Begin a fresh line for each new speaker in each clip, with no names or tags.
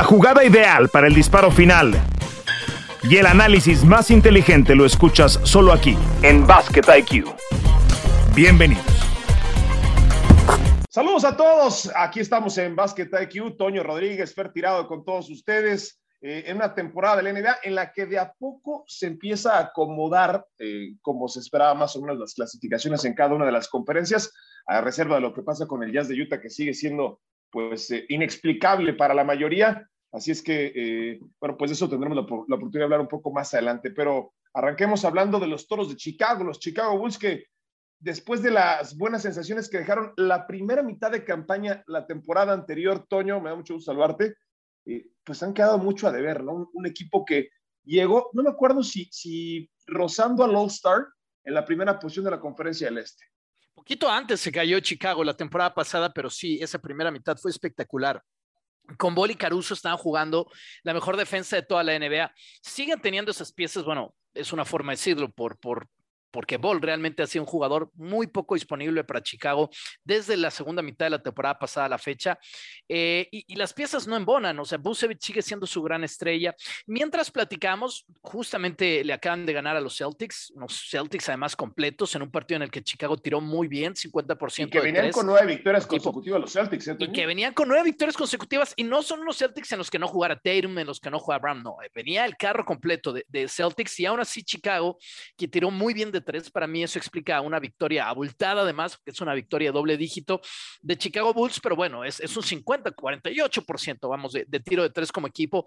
La jugada ideal para el disparo final y el análisis más inteligente lo escuchas solo aquí, en Basket IQ. Bienvenidos.
Saludos a todos. Aquí estamos en Basket IQ. Toño Rodríguez, Fer Tirado con todos ustedes. Eh, en una temporada de la NBA en la que de a poco se empieza a acomodar, eh, como se esperaba más o menos, las clasificaciones en cada una de las conferencias, a reserva de lo que pasa con el Jazz de Utah, que sigue siendo pues eh, inexplicable para la mayoría. Así es que, bueno, pues eso tendremos la, oportunidad de hablar un poco más adelante. Pero arranquemos hablando de los toros de Chicago, los Chicago Bulls que después de las buenas sensaciones que dejaron la primera mitad de campaña la temporada anterior, Toño, me da mucho gusto saludarte, pues han quedado mucho a deber, ¿no? Un, equipo que llegó, no me acuerdo si, si rozando al All-Star en la primera posición de la conferencia del Este.
Poquito antes se cayó Chicago la temporada pasada, pero sí, esa primera mitad fue espectacular. Con Boli y Caruso estaban jugando la mejor defensa de toda la NBA. Siguen teniendo esas piezas, bueno, es una forma de decirlo, por, por porque Ball realmente ha sido un jugador muy poco disponible para Chicago desde la segunda mitad de la temporada pasada a la fecha. Eh, y, las piezas no embonan, o sea, Busevich sigue siendo su gran estrella. Mientras platicamos, justamente le acaban de ganar a los Celtics, los Celtics además completos en un partido en el que Chicago tiró muy bien, 50%.
Y que venían con nueve victorias consecutivas los Celtics. ¿eh,
y que venían con nueve victorias consecutivas y no son unos Celtics en los que no jugara Tatum, en los que no jugaba Brown, no, eh, venía el carro completo de, de Celtics y aún así Chicago, que tiró muy bien de tres. Para mí eso explica una victoria abultada, además, que es una victoria doble dígito de Chicago Bulls, pero bueno, es, es un 50, 48%, vamos, de, de tiro de tres como equipo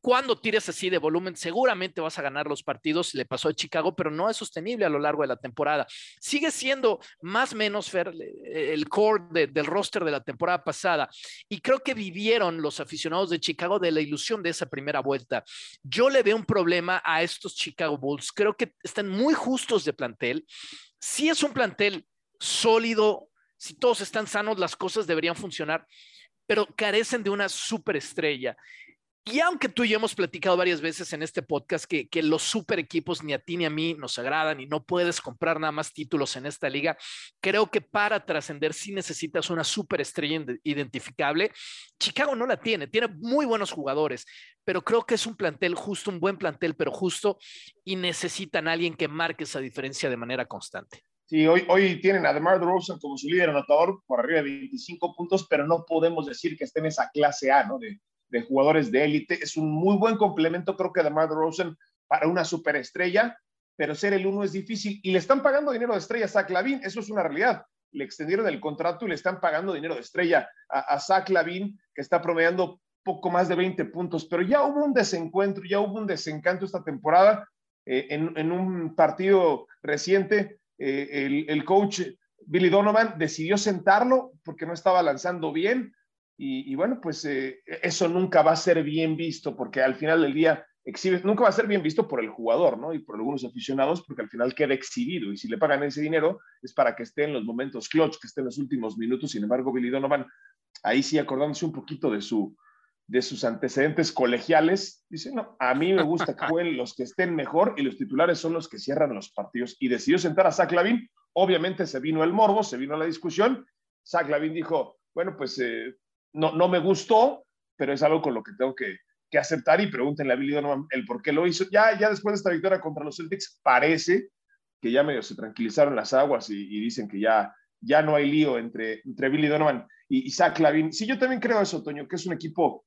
cuando tires así de volumen, seguramente vas a ganar los partidos. Le pasó a Chicago, pero no es sostenible a lo largo de la temporada. Sigue siendo más o menos el core del roster de la temporada pasada. Y creo que vivieron los aficionados de Chicago de la ilusión de esa primera vuelta. Yo le veo un problema a estos Chicago Bulls. Creo que están muy justos de plantel. Si es un plantel sólido, si todos están sanos, las cosas deberían funcionar pero carecen de una superestrella. Y aunque tú y yo hemos platicado varias veces en este podcast que, los super equipos ni a ti ni a mí nos agradan y no puedes comprar nada más títulos en esta liga, creo que para trascender sí necesitas una superestrella identificable. Chicago no la tiene, tiene muy buenos jugadores, pero creo que es un plantel justo, un buen plantel, pero justo, y necesitan a alguien que marque esa diferencia de manera constante.
Sí, hoy, tienen a DeMar DeRozan como su líder anotador por arriba de 25 puntos, pero no podemos decir que esté en esa clase A, ¿no? De jugadores de élite. Es un muy buen complemento, creo que de Mark Rosen para una superestrella, pero ser el uno es difícil. Y le están pagando dinero de estrella a Zach Lavin, eso es una realidad. Le extendieron el contrato y le están pagando dinero de estrella a, Zach Lavin, que está promediando poco más de 20 puntos, pero ya hubo un desencuentro, ya hubo un desencanto esta temporada. Eh, en, un partido reciente, eh, el, el coach Billy Donovan decidió sentarlo porque no estaba lanzando bien y, bueno, pues eh, eso nunca va a ser bien visto porque al final del día exhibe, nunca va a ser bien visto por el jugador, ¿no? Y por algunos aficionados porque al final queda exhibido y si le pagan ese dinero es para que esté en los momentos clutch, que esté en los últimos minutos. Sin embargo, Billy Donovan, ahí sí acordándose un poquito de, su, de sus antecedentes colegiales, dice, no, a mí me gusta que jueguen los que estén mejor y los titulares son los que cierran los partidos. Y decidió sentar a Zach Lavin. Obviamente se vino el morbo, se vino la discusión. Zach Lavin dijo, bueno, pues eh, no, no me gustó, pero es algo con lo que tengo que, aceptar y pregúntenle a Billy Donovan el por qué lo hizo. Ya, ya después de esta victoria contra los Celtics, parece que ya medio se tranquilizaron las aguas y, dicen que ya, ya no hay lío entre, entre Billy Donovan y Isaac Lavin. Sí, yo también creo eso, Toño, que es un equipo.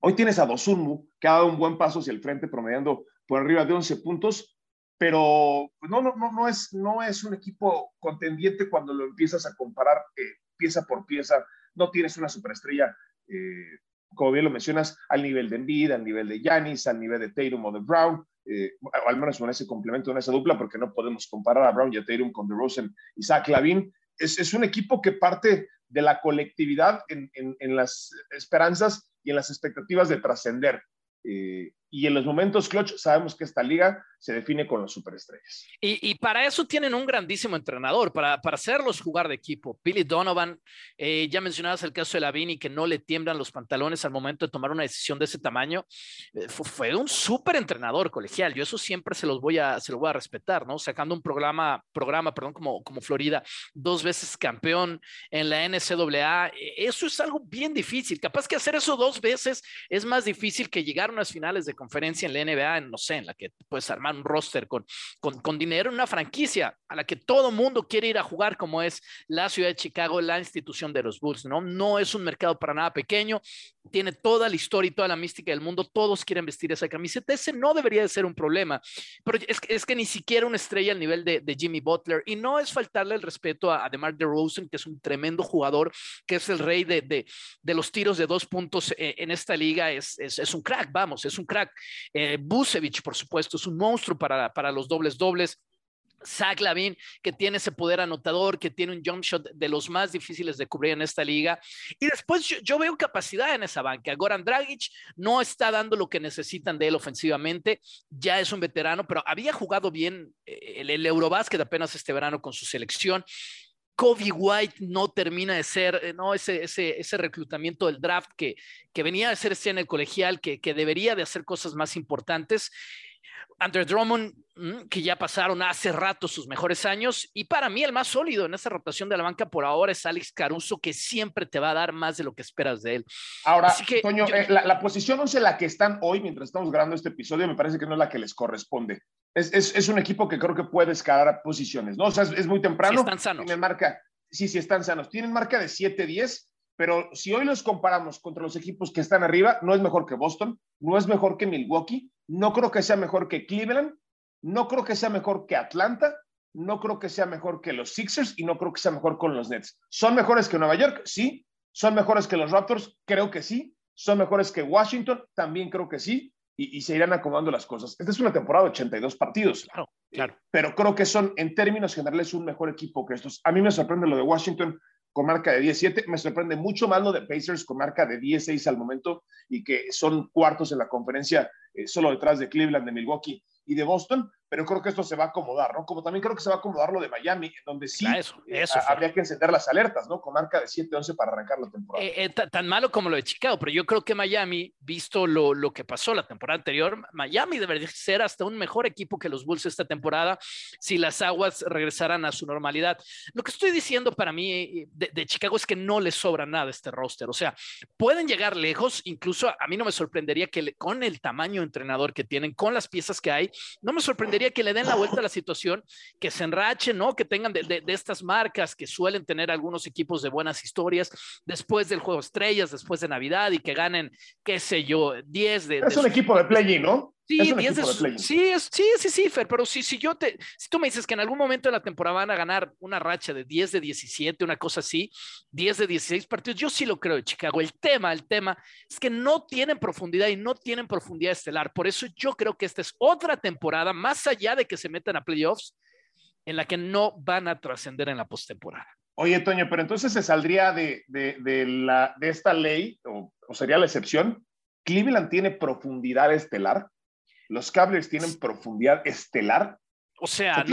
Hoy tienes a Dosunmu, que ha dado un buen paso hacia el frente, promediando por arriba de 11 puntos, pero no, no, no, no, es, no es un equipo contendiente cuando lo empiezas a comparar eh, pieza por pieza no tienes una superestrella, eh, como bien lo mencionas, al nivel de Embiid, al nivel de Yanis, al nivel de Tatum o de Brown, eh, o al menos con ese complemento, en esa dupla, porque no podemos comparar a Brown y a Tatum con DeRozan y Zach Lavin. Es, es un equipo que parte de la colectividad en, en, las esperanzas y en las expectativas de trascender. Eh, y en los momentos clutch sabemos que esta liga se define con los superestrellas.
Y, para eso tienen un grandísimo entrenador, para, para hacerlos jugar de equipo. Billy Donovan, eh, ya mencionabas el caso de Lavini, que no le tiemblan los pantalones al momento de tomar una decisión de ese tamaño. Eh, fue, un súper entrenador colegial. Yo eso siempre se los voy a, se lo voy a respetar, ¿no? Sacando un programa, programa perdón, como, como Florida, dos veces campeón en la NCAA. Eh, eso es algo bien difícil. Capaz que hacer eso dos veces es más difícil que llegar a unas finales de conferencia en la NBA, no sé, en la que puedes armar un roster con, con, con dinero una franquicia a la que todo mundo quiere ir a jugar, como es la ciudad de Chicago, la institución de los Bulls, ¿no? No es un mercado para nada pequeño, tiene toda la historia y toda la mística del mundo, todos quieren vestir esa camiseta, ese no debería de ser un problema, pero es, es que ni siquiera una estrella al nivel de, Jimmy Butler, y no es faltarle el respeto a, a DeMar DeRozan, que es un tremendo jugador, que es el rey de, de, los tiros de dos puntos eh, en esta liga, es, es, un crack, vamos, es un crack. Eh, por supuesto, es un monstruo para, para los dobles dobles. Zach Lavin, que tiene ese poder anotador, que tiene un jump shot de los más difíciles de cubrir en esta liga. Y después yo, veo capacidad en esa banca. Goran Dragic no está dando lo que necesitan de él ofensivamente, ya es un veterano, pero había jugado bien eh, el, el Eurobásquet apenas este verano con su selección. Kobe White no termina de ser, eh, ¿no? Ese, ese, ese reclutamiento del draft que, que venía de ser en el colegial, que, que debería de hacer cosas más importantes. Andrew Drummond, mm, que ya pasaron hace rato sus mejores años, y para mí el más sólido en esa rotación de la banca por ahora es Alex Caruso, que siempre te va a dar más de lo que esperas de él.
Ahora, Toño, eh, la, posición 11 en la que están hoy, mientras estamos grabando este episodio, me parece que no es la que les corresponde. Es, es, es un equipo que creo que puede escalar posiciones, ¿no? O sea, es, muy temprano.
están sanos.
Tienen marca, sí, sí, están sanos. Tienen marca de 7-10 pero si hoy los comparamos contra los equipos que están arriba, no es mejor que Boston, no es mejor que Milwaukee, no creo que sea mejor que Cleveland, no creo que sea mejor que Atlanta, no creo que sea mejor que los Sixers y no creo que sea mejor con los Nets. ¿Son mejores que Nueva York? Sí. ¿Son mejores que los Raptors? Creo que sí. ¿Son mejores que Washington? También creo que sí. Y, se irán acomodando las cosas. Esta es una temporada de 82 partidos.
Claro, claro.
Pero creo que son, en términos generales, un mejor equipo que estos. A mí me sorprende lo de Washington con marca de 17. Me sorprende mucho más lo de Pacers con marca de 16 al momento y que son cuartos en la conferencia eh, solo detrás de Cleveland, de Milwaukee y de Boston pero creo que esto se va a acomodar, ¿no? Como también creo que se va a acomodar lo de Miami, en donde sí
eso, eso,
habría que encender las alertas, ¿no? Con marca de 7-11 para arrancar la temporada.
Eh, eh, tan malo como lo de Chicago, pero yo creo que Miami, visto lo, lo que pasó la temporada anterior, Miami debería ser hasta un mejor equipo que los Bulls esta temporada si las aguas regresaran a su normalidad. Lo que estoy diciendo para mí eh, de, de Chicago es que no les sobra nada este roster, o sea, pueden llegar lejos, incluso a mí no me sorprendería que con el tamaño entrenador que tienen, con las piezas que hay, no me sorprendería que le den la vuelta a la situación, que se enrachen, ¿no? Que tengan de, estas marcas que suelen tener algunos equipos de buenas historias después del juego estrellas, después de Navidad y que ganen, qué sé yo, 10 de...
Es un equipo de play ¿no?
Sí, sí, sí, sí, sí, Fer, pero si, si yo te, si tú me dices que en algún momento de la temporada van a ganar una racha de 10 de 17, una cosa así, 10 de 16 partidos, yo sí lo creo de Chicago. El tema, el tema es que no tienen profundidad y no tienen profundidad estelar. Por eso yo creo que esta es otra temporada, más allá de que se metan a playoffs, en la que no van a trascender en la postemporada.
Oye, Toño, pero entonces se saldría de, de, de, la, de esta ley, o, o sería la excepción. Cleveland tiene profundidad estelar. Los Cavaliers tienen profundidad estelar.
O sea,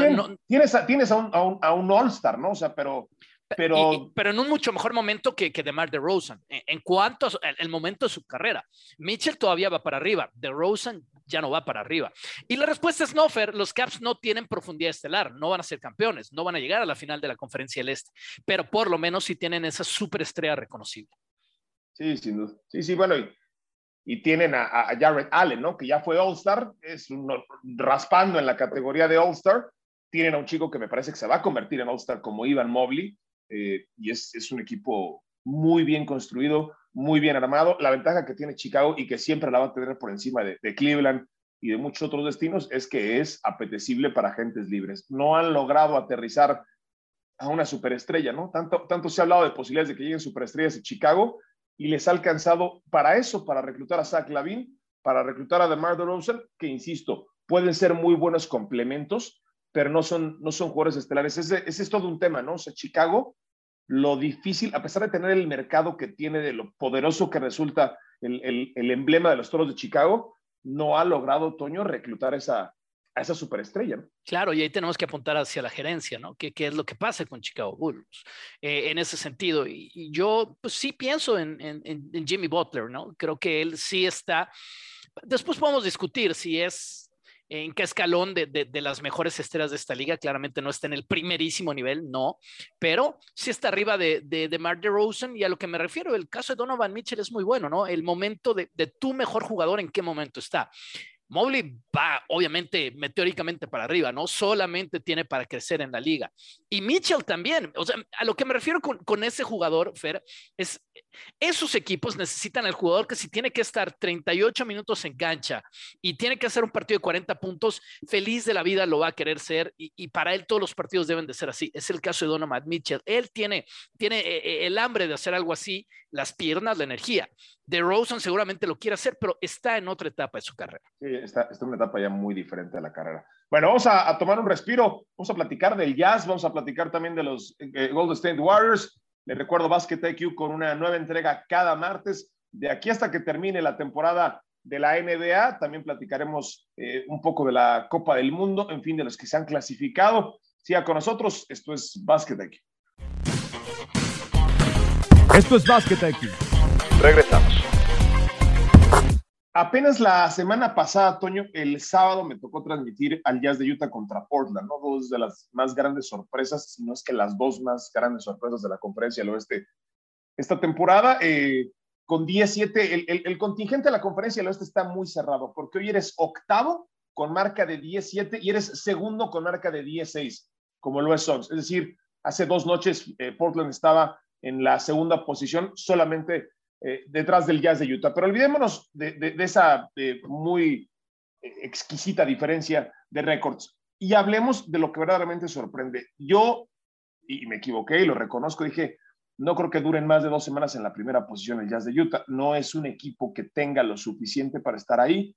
tienes, a, tienes a un, a un, All-Star, ¿no? O sea, pero pero,
pero en un mucho mejor momento que, que DeMar DeRozan. En, en cuanto al momento de su carrera, Mitchell todavía va para arriba, DeRozan ya no va para arriba. Y la respuesta es no, Fer, los Caps no tienen profundidad estelar, no van a ser campeones, no van a llegar a la final de la Conferencia del Este, pero por lo menos sí tienen esa superestrella reconocible.
Sí, sin duda. Sí, sí, bueno, y y tienen a, Jared Allen, ¿no? Que ya fue All-Star, es raspando en la categoría de All-Star. Tienen a un chico que me parece que se va a convertir en All-Star como Ivan Mobley, eh, y es, un equipo muy bien construido, muy bien armado. La ventaja que tiene Chicago y que siempre la va a tener por encima de, de Cleveland y de muchos otros destinos es que es apetecible para agentes libres. No han logrado aterrizar a una superestrella, ¿no? Tanto, tanto se ha hablado de posibilidades de que lleguen superestrellas en Chicago y les ha alcanzado para eso, para reclutar a Zach Lavin, para reclutar a DeMar DeRozan, que insisto, pueden ser muy buenos complementos, pero no son, no son jugadores estelares. Ese, es todo un tema, ¿no? O sea, Chicago, lo difícil, a pesar de tener el mercado que tiene, de lo poderoso que resulta el, el, el emblema de los toros de Chicago, no ha logrado, Toño, reclutar esa, a esa superestrella.
Claro, y ahí tenemos que apuntar hacia la gerencia, ¿no? ¿Qué, qué es lo que pasa con Chicago Bulls eh, en ese sentido? Y, yo, pues sí pienso en, en, Jimmy Butler, ¿no? Creo que él sí está. Después podemos discutir si es en qué escalón de, de, las mejores estrellas de esta liga. Claramente no está en el primerísimo nivel, no, pero sí está arriba de, de, de Mark DeRozan. Y a lo que me refiero, el caso de Donovan Mitchell es muy bueno, ¿no? El momento de, de tu mejor jugador, ¿en qué momento está? Mobley va obviamente meteóricamente para arriba, no solamente tiene para crecer en la liga. Y Mitchell también, o sea, a lo que me refiero con, con ese jugador, Fer, es esos equipos necesitan al jugador que si tiene que estar 38 minutos en cancha y tiene que hacer un partido de 40 puntos, feliz de la vida lo va a querer ser y, y para él todos los partidos deben de ser así. Es el caso de Donovan Mitchell. Él tiene, tiene eh, eh, el hambre de hacer algo así, las piernas, la energía. De Rosen seguramente lo quiere hacer, pero está en otra etapa de su carrera.
Sí, está, está en una etapa ya muy diferente de la carrera. Bueno, vamos a, a, tomar un respiro, vamos a platicar del Jazz, vamos a platicar también de los eh, Golden State Warriors. Les recuerdo Basket IQ con una nueva entrega cada martes, de aquí hasta que termine la temporada de la NBA. También platicaremos eh, un poco de la Copa del Mundo, en fin, de los que se han clasificado. Siga con nosotros, esto es Basket IQ.
Esto es Basket IQ.
Regresamos. Apenas la semana pasada, Toño, el sábado me tocó transmitir al Jazz de Utah contra Portland, ¿no? Dos de las más grandes sorpresas, si no es que las dos más grandes sorpresas de la conferencia del oeste esta temporada. Eh, con 10-7, el, contingente de la conferencia del oeste está muy cerrado, porque hoy eres octavo con marca de 10-7 y eres segundo con marca de 10-6, como lo es. Es decir, hace dos noches eh, Portland estaba en la segunda posición, solamente eh, detrás del Jazz de Utah. Pero olvidémonos de, esa de muy exquisita diferencia de récords y hablemos de lo que verdaderamente sorprende. Yo, y me equivoqué y lo reconozco, dije, no creo que duren más de dos semanas en la primera posición el Jazz de Utah. No es un equipo que tenga lo suficiente para estar ahí.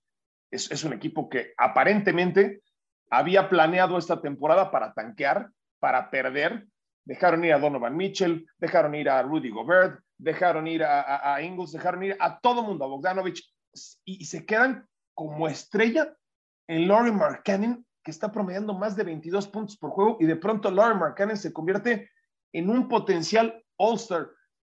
Es, es un equipo que aparentemente había planeado esta temporada para tanquear, para perder. Dejaron ir a Donovan Mitchell, dejaron ir a Rudy Gobert, dejaron ir a, a, Ingles, dejaron ir a todo mundo, a Bogdanovich, y, se quedan como estrella en Laurie Markkanen, que está promediando más de 22 puntos por juego, y de pronto Laurie Markkanen se convierte en un potencial All-Star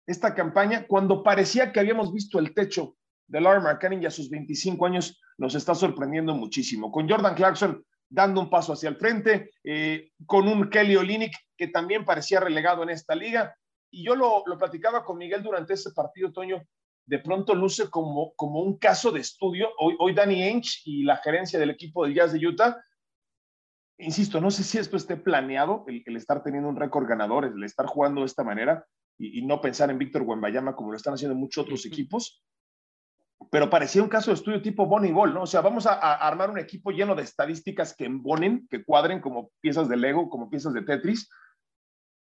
esta campaña, cuando parecía que habíamos visto el techo de Laurie Markkanen y a sus 25 años nos está sorprendiendo muchísimo. Con Jordan Clarkson dando un paso hacia el frente, eh, con un Kelly Olynyk que también parecía relegado en esta liga, y yo lo, lo, platicaba con Miguel durante ese partido, Toño, de pronto luce como, como un caso de estudio. Hoy, hoy Danny Ainge y la gerencia del equipo de Jazz de Utah, insisto, no sé si esto esté planeado, el, el estar teniendo un récord ganador, el estar jugando de esta manera y, y no pensar en Víctor Wembayama como lo están haciendo muchos otros equipos, pero parecía un caso de estudio tipo Bonnie Ball, ¿no? O sea, vamos a, a, armar un equipo lleno de estadísticas que embonen, que cuadren como piezas de Lego, como piezas de Tetris,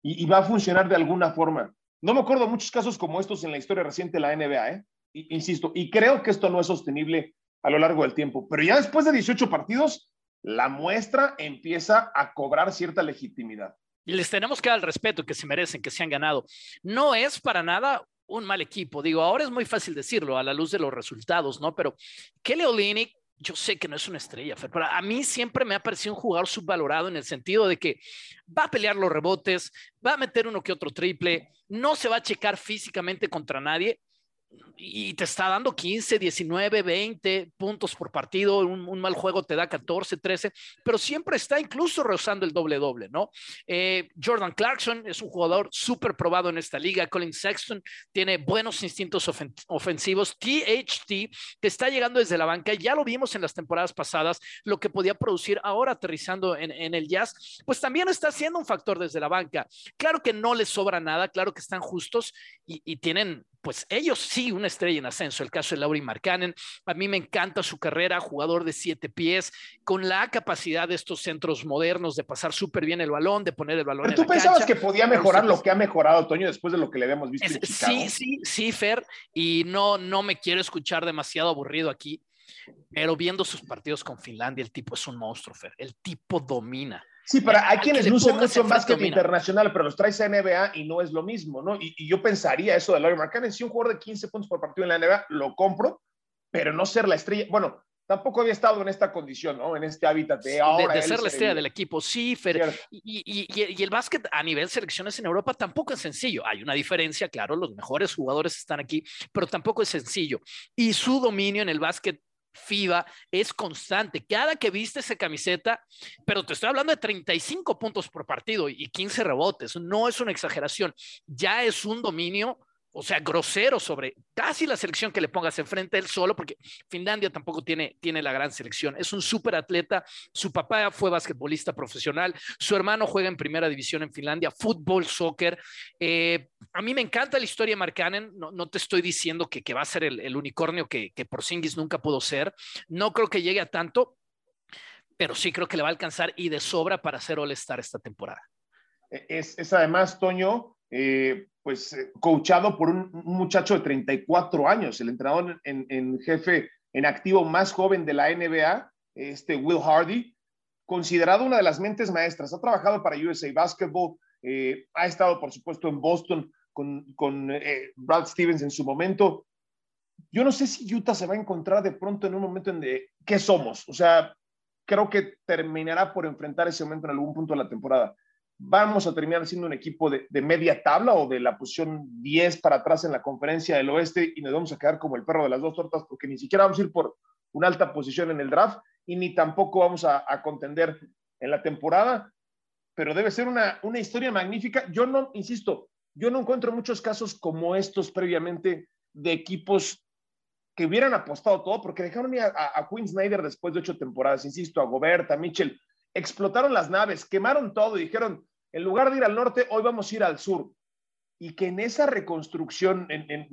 y, va a funcionar de alguna forma. No me acuerdo muchos casos como estos en la historia reciente de la NBA, ¿eh? Insisto, y creo que esto no es sostenible a lo largo del tiempo, pero ya después de 18 partidos, la muestra empieza a cobrar cierta legitimidad.
Y les tenemos que dar el respeto que se merecen, que se han ganado. No es para nada un mal equipo. Digo, ahora es muy fácil decirlo a la luz de los resultados, ¿no? Pero Kelly Olynyk yo sé que no es una estrella, pero a mí siempre me ha parecido un jugador subvalorado en el sentido de que va a pelear los rebotes, va a meter uno que otro triple, no se va a checar físicamente contra nadie y te está dando 15, 19, 20 puntos por partido, un, mal juego te da 14, 13, pero siempre está incluso rozando el doble doble, ¿no? Eh, Jordan Clarkson es un jugador súper probado en esta liga, Colin Sexton tiene buenos instintos ofen ofensivos, THT que está llegando desde la banca, ya lo vimos en las temporadas pasadas, lo que podía producir ahora aterrizando en, el jazz, pues también está siendo un factor desde la banca. Claro que no les sobra nada, claro que están justos y tienen pues ellos sí una estrella en ascenso. El caso de Laurie Markkanen, a mí me encanta su carrera, jugador de siete pies, con la capacidad de estos centros modernos de pasar súper bien el balón, de poner el balón
Pero tú
en la
pensabas
cancha.
que podía mejorar lo que ha mejorado, Toño, después de lo que le habíamos visto
Es,
en
sí, sí, sí, Fer, y no, no me quiero escuchar demasiado aburrido aquí, pero viendo sus partidos con Finlandia, el tipo es un monstruo, Fer, el tipo domina.
Sí, pero hay quienes lucen mucho en básquet internacional, pero los traes a NBA y no es lo mismo, ¿no? Y, y yo pensaría eso de Larry Markkanen, si un jugador de 15 puntos por partido en la NBA, lo compro, pero no ser la estrella. Bueno, tampoco había estado en esta condición, ¿no? En este hábitat de ahora.
De, ser la estrella del equipo, sí, Fer. Y, y, el básquet a nivel selecciones en Europa tampoco es sencillo. Hay una diferencia, claro, los mejores jugadores están aquí, pero tampoco es sencillo. Y su dominio en el básquet FIBA es constante. Cada que viste esa camiseta, pero te estoy hablando de 35 puntos por partido y 15 rebotes, no es una exageración, ya es un dominio o sea, grosero sobre casi la selección que le pongas enfrente él solo, porque Finlandia tampoco tiene, tiene la gran selección. Es un súper atleta. Su papá fue basquetbolista profesional. Su hermano juega en primera división en Finlandia, fútbol, soccer. Eh, a mí me encanta la historia de Mark Cannon. No, te estoy diciendo que, va a ser el, unicornio que, que Porzingis nunca pudo ser. No creo que llegue a tanto, pero sí creo que le va a alcanzar y de sobra para ser All-Star esta temporada.
Es, es además, Toño, eh, pues eh, coachado por un, muchacho de 34 años, el entrenador en, jefe en activo más joven de la NBA, este Will Hardy, considerado una de las mentes maestras. Ha trabajado para USA Basketball, eh, ha estado, por supuesto, en Boston con, Brad Stevens en su momento. Yo no sé si Utah se va a encontrar de pronto en un momento en de qué somos. O sea, creo que terminará por enfrentar ese momento en algún punto de la temporada vamos a terminar siendo un equipo de, media tabla o de la posición 10 para atrás en la conferencia del oeste y nos vamos a quedar como el perro de las dos tortas porque ni siquiera vamos a ir por una alta posición en el draft y ni tampoco vamos a, contender en la temporada, pero debe ser una, una historia magnífica. Yo no, insisto, yo no encuentro muchos casos como estos previamente de equipos que hubieran apostado todo, porque dejaron a, a, Quinn Snyder después de ocho temporadas, insisto, a Gobert, a Mitchell, explotaron las naves, quemaron todo y dijeron, en lugar de ir al norte, hoy vamos a ir al sur. Y que en esa reconstrucción, en,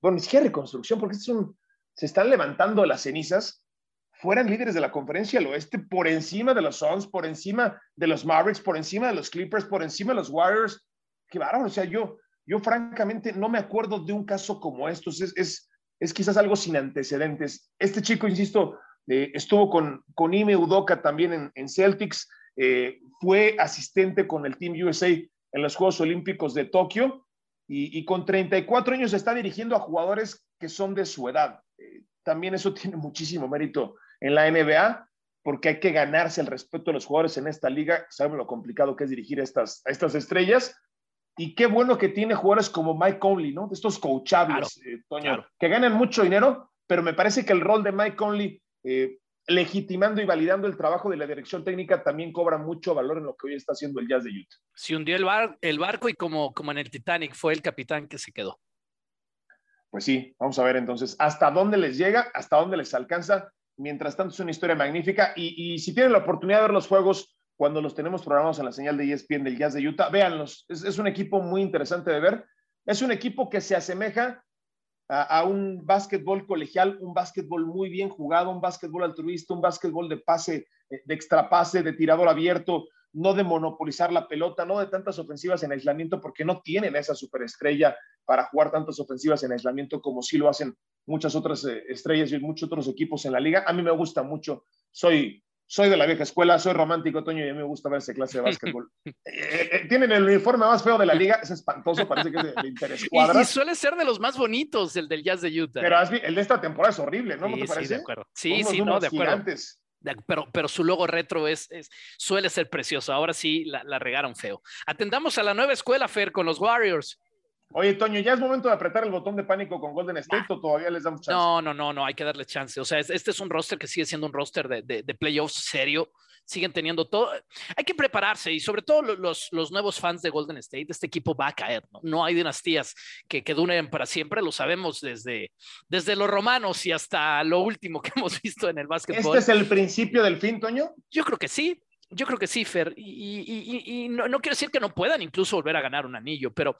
bueno, ni siquiera reconstrucción, porque se están levantando las cenizas, fueran líderes de la conferencia del oeste por encima de los Suns, por encima de los Mavericks, por encima de los Clippers, por encima de los Warriors. Qué bárbaro. O sea, yo, yo francamente no me acuerdo de un caso como estos. Es, es, es quizás algo sin antecedentes. Este chico, insisto, eh, estuvo con, con Ime Udoka también en, en Celtics eh, fue asistente con el Team USA en los Juegos Olímpicos de Tokio y, con 34 años está dirigiendo a jugadores que son de su edad. Eh, también eso tiene muchísimo mérito en la NBA porque hay que ganarse el respeto de los jugadores en esta liga. Sabemos lo complicado que es dirigir a estas, estas estrellas. Y qué bueno que tiene jugadores como Mike Conley, ¿no? De estos coachables, eh, Toño, que ganan mucho dinero, pero me parece que el rol de Mike Conley legitimando y validando el trabajo de la dirección técnica, también cobra mucho valor en lo que hoy está haciendo el Jazz de Utah.
Se hundió el, el barco y como, como en el Titanic fue el capitán que se quedó.
Pues sí, vamos a ver entonces hasta dónde les llega, hasta dónde les alcanza. Mientras tanto, es una historia magnífica. Y, si tienen la oportunidad de ver los juegos cuando los tenemos programados en la señal de ESPN del Jazz de Utah, véanlos. Es, es un equipo muy interesante de ver. Es un equipo que se asemeja a, un básquetbol colegial, un básquetbol muy bien jugado, un básquetbol altruista, un básquetbol de pase, eh, de extrapase, de tirador abierto, no de monopolizar la pelota, no de tantas ofensivas en aislamiento, porque no tienen esa superestrella para jugar tantas ofensivas en aislamiento como sí lo hacen muchas otras eh, estrellas y muchos otros equipos en la liga. A mí me gusta mucho, soy soy de la vieja escuela, soy romántico, Toño, y a mí me gusta ver esa clase de básquetbol. Eh, eh, tienen el uniforme más feo de la liga, es espantoso, parece que es de, interés
Y, suele ser de los más bonitos, el del Jazz de Utah.
Pero el de esta temporada es horrible, ¿no? te parece?
Sí, de acuerdo. Sí, sí, no, de acuerdo. Pero, pero, su logo retro es, suele ser precioso. Ahora sí la, la, regaron feo. Atendamos a la nueva escuela, Fer, con los Warriors.
Oye, Toño, ¿ya es momento de apretar el botón de pánico con Golden State o todavía les damos chance?
No, no, no, no, hay que darle chance. O sea, este es un roster que sigue siendo un roster de, de, playoffs serio. Siguen teniendo todo. Hay que prepararse y sobre todo los, los nuevos fans de Golden State, este equipo va a caer. No, no hay dinastías que, que duren para siempre, lo sabemos desde, desde los romanos y hasta lo último que hemos visto en el básquetbol.
¿Este es el principio del fin, Toño?
Yo creo que sí. Yo creo que sí, Fer, y, no, quiero decir que no puedan incluso volver a ganar un anillo, pero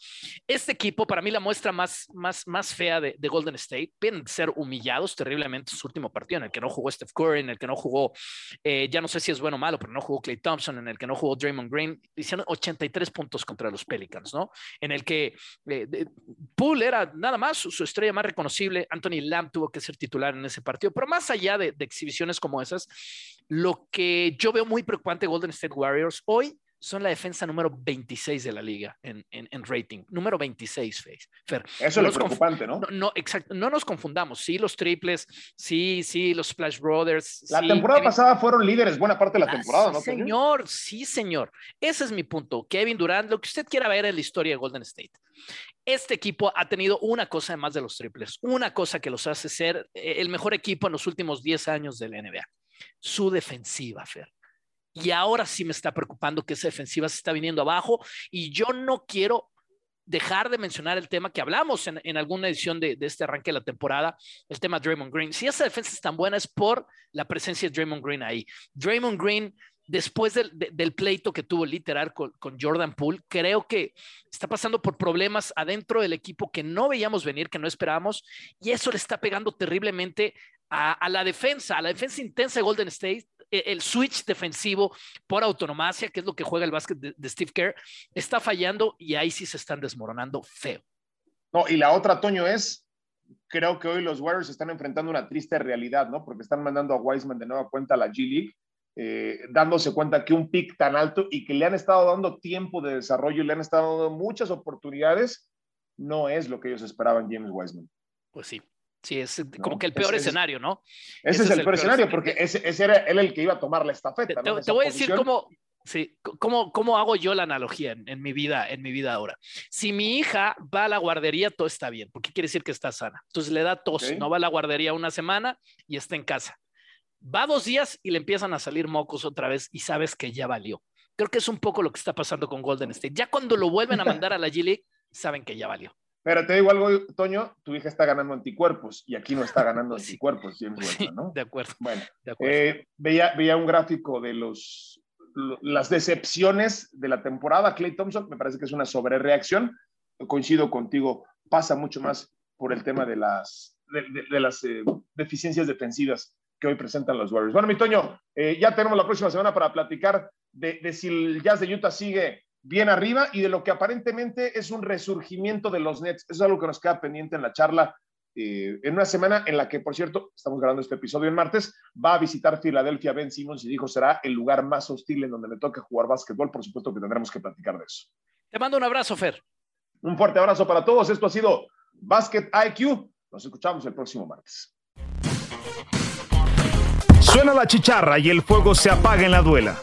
este equipo, para mí, la muestra más, más, más fea de, Golden State, pueden ser humillados terriblemente en su último partido, en el que no jugó Steph Curry, en el que no jugó, eh, ya no sé si es bueno o malo, pero no jugó Clay Thompson, en el que no jugó Draymond Green, hicieron 83 puntos contra los Pelicans, ¿no? En el que eh, Poole era nada más su, estrella más reconocible, Anthony Lamb tuvo que ser titular en ese partido, pero más allá de exhibiciones como esas, lo que yo veo muy preocupante Golden State Warriors hoy son la defensa número 26 de la liga en, rating. Número 26,
Fer. Eso es lo preocupante, ¿no?
¿no? exacto. No nos confundamos. Sí, los triples, sí, sí, los Splash Brothers.
La temporada pasada fueron líderes buena parte de la ah, temporada, ¿no?
Señor, sí, señor. Ese es mi punto. Kevin Durant, lo que usted quiera ver en la historia de Golden State. Este equipo ha tenido una cosa además de los triples, una cosa que los hace ser eh, el mejor equipo en los últimos 10 años de la NBA. Su defensiva, Fer y ahora sí me está preocupando que esa defensiva se está viniendo abajo y yo no quiero dejar de mencionar el tema que hablamos en, alguna edición de, este arranque de la temporada, el tema Draymond Green. Si esa defensa es tan buena es por la presencia de Draymond Green ahí. Draymond Green, después del, pleito que tuvo literal con, Jordan Poole, creo que está pasando por problemas adentro del equipo que no veíamos venir, que no esperábamos, y eso le está pegando terriblemente a, a la defensa, a la defensa intensa de Golden State, el switch defensivo por autonomacia, que es lo que juega el básquet de, Steve Kerr, está fallando y ahí sí se están desmoronando feo.
No, y la otra, Toño, es, creo que hoy los Warriors están enfrentando una triste realidad, ¿no? Porque están mandando a Wiseman de nueva cuenta a la G League, eh, dándose cuenta que un pick tan alto y que le han estado dando tiempo de desarrollo y le han estado dando muchas oportunidades, no es lo que ellos esperaban James Wiseman.
Pues sí, Sí, es como que el peor escenario, ¿no?
Ese, es, el, peor, escenario, porque ese, era él el que iba a tomar la estafeta.
Te, voy a decir cómo, sí, cómo, cómo, hago yo la analogía en, mi vida, en mi vida ahora. Si mi hija va a la guardería, todo está bien, porque quiere decir que está sana. Entonces le da tos, no va a la guardería una semana y está en casa. Va dos días y le empiezan a salir mocos otra vez y sabes que ya valió. Creo que es un poco lo que está pasando con Golden State. Ya cuando lo vuelven a mandar a la G League, saben que ya valió.
Pero te digo algo, Toño, tu hija está ganando anticuerpos y aquí no está ganando anticuerpos, ¿no?
De acuerdo.
Bueno, eh, veía, veía un gráfico de los, las decepciones de la temporada. Clay Thompson me parece que es una sobrereacción. Coincido contigo, pasa mucho más por el tema de las, de, las eh, deficiencias defensivas que hoy presentan los Warriors. Bueno, mi Toño, eh, ya tenemos la próxima semana para platicar de, de si el Jazz de Utah sigue bien arriba y de lo que aparentemente es un resurgimiento de los Nets. Eso es algo que nos queda pendiente en la charla. Eh, en una semana en la que, por cierto, estamos grabando este episodio en martes, va a visitar Filadelfia Ben Simmons y dijo será el lugar más hostil en donde me toque jugar básquetbol. Por supuesto que tendremos que platicar de eso.
Te mando un abrazo, Fer.
Un fuerte abrazo para todos. Esto ha sido Basket IQ. Nos escuchamos el próximo martes.
Suena la chicharra y el fuego se apaga en la duela.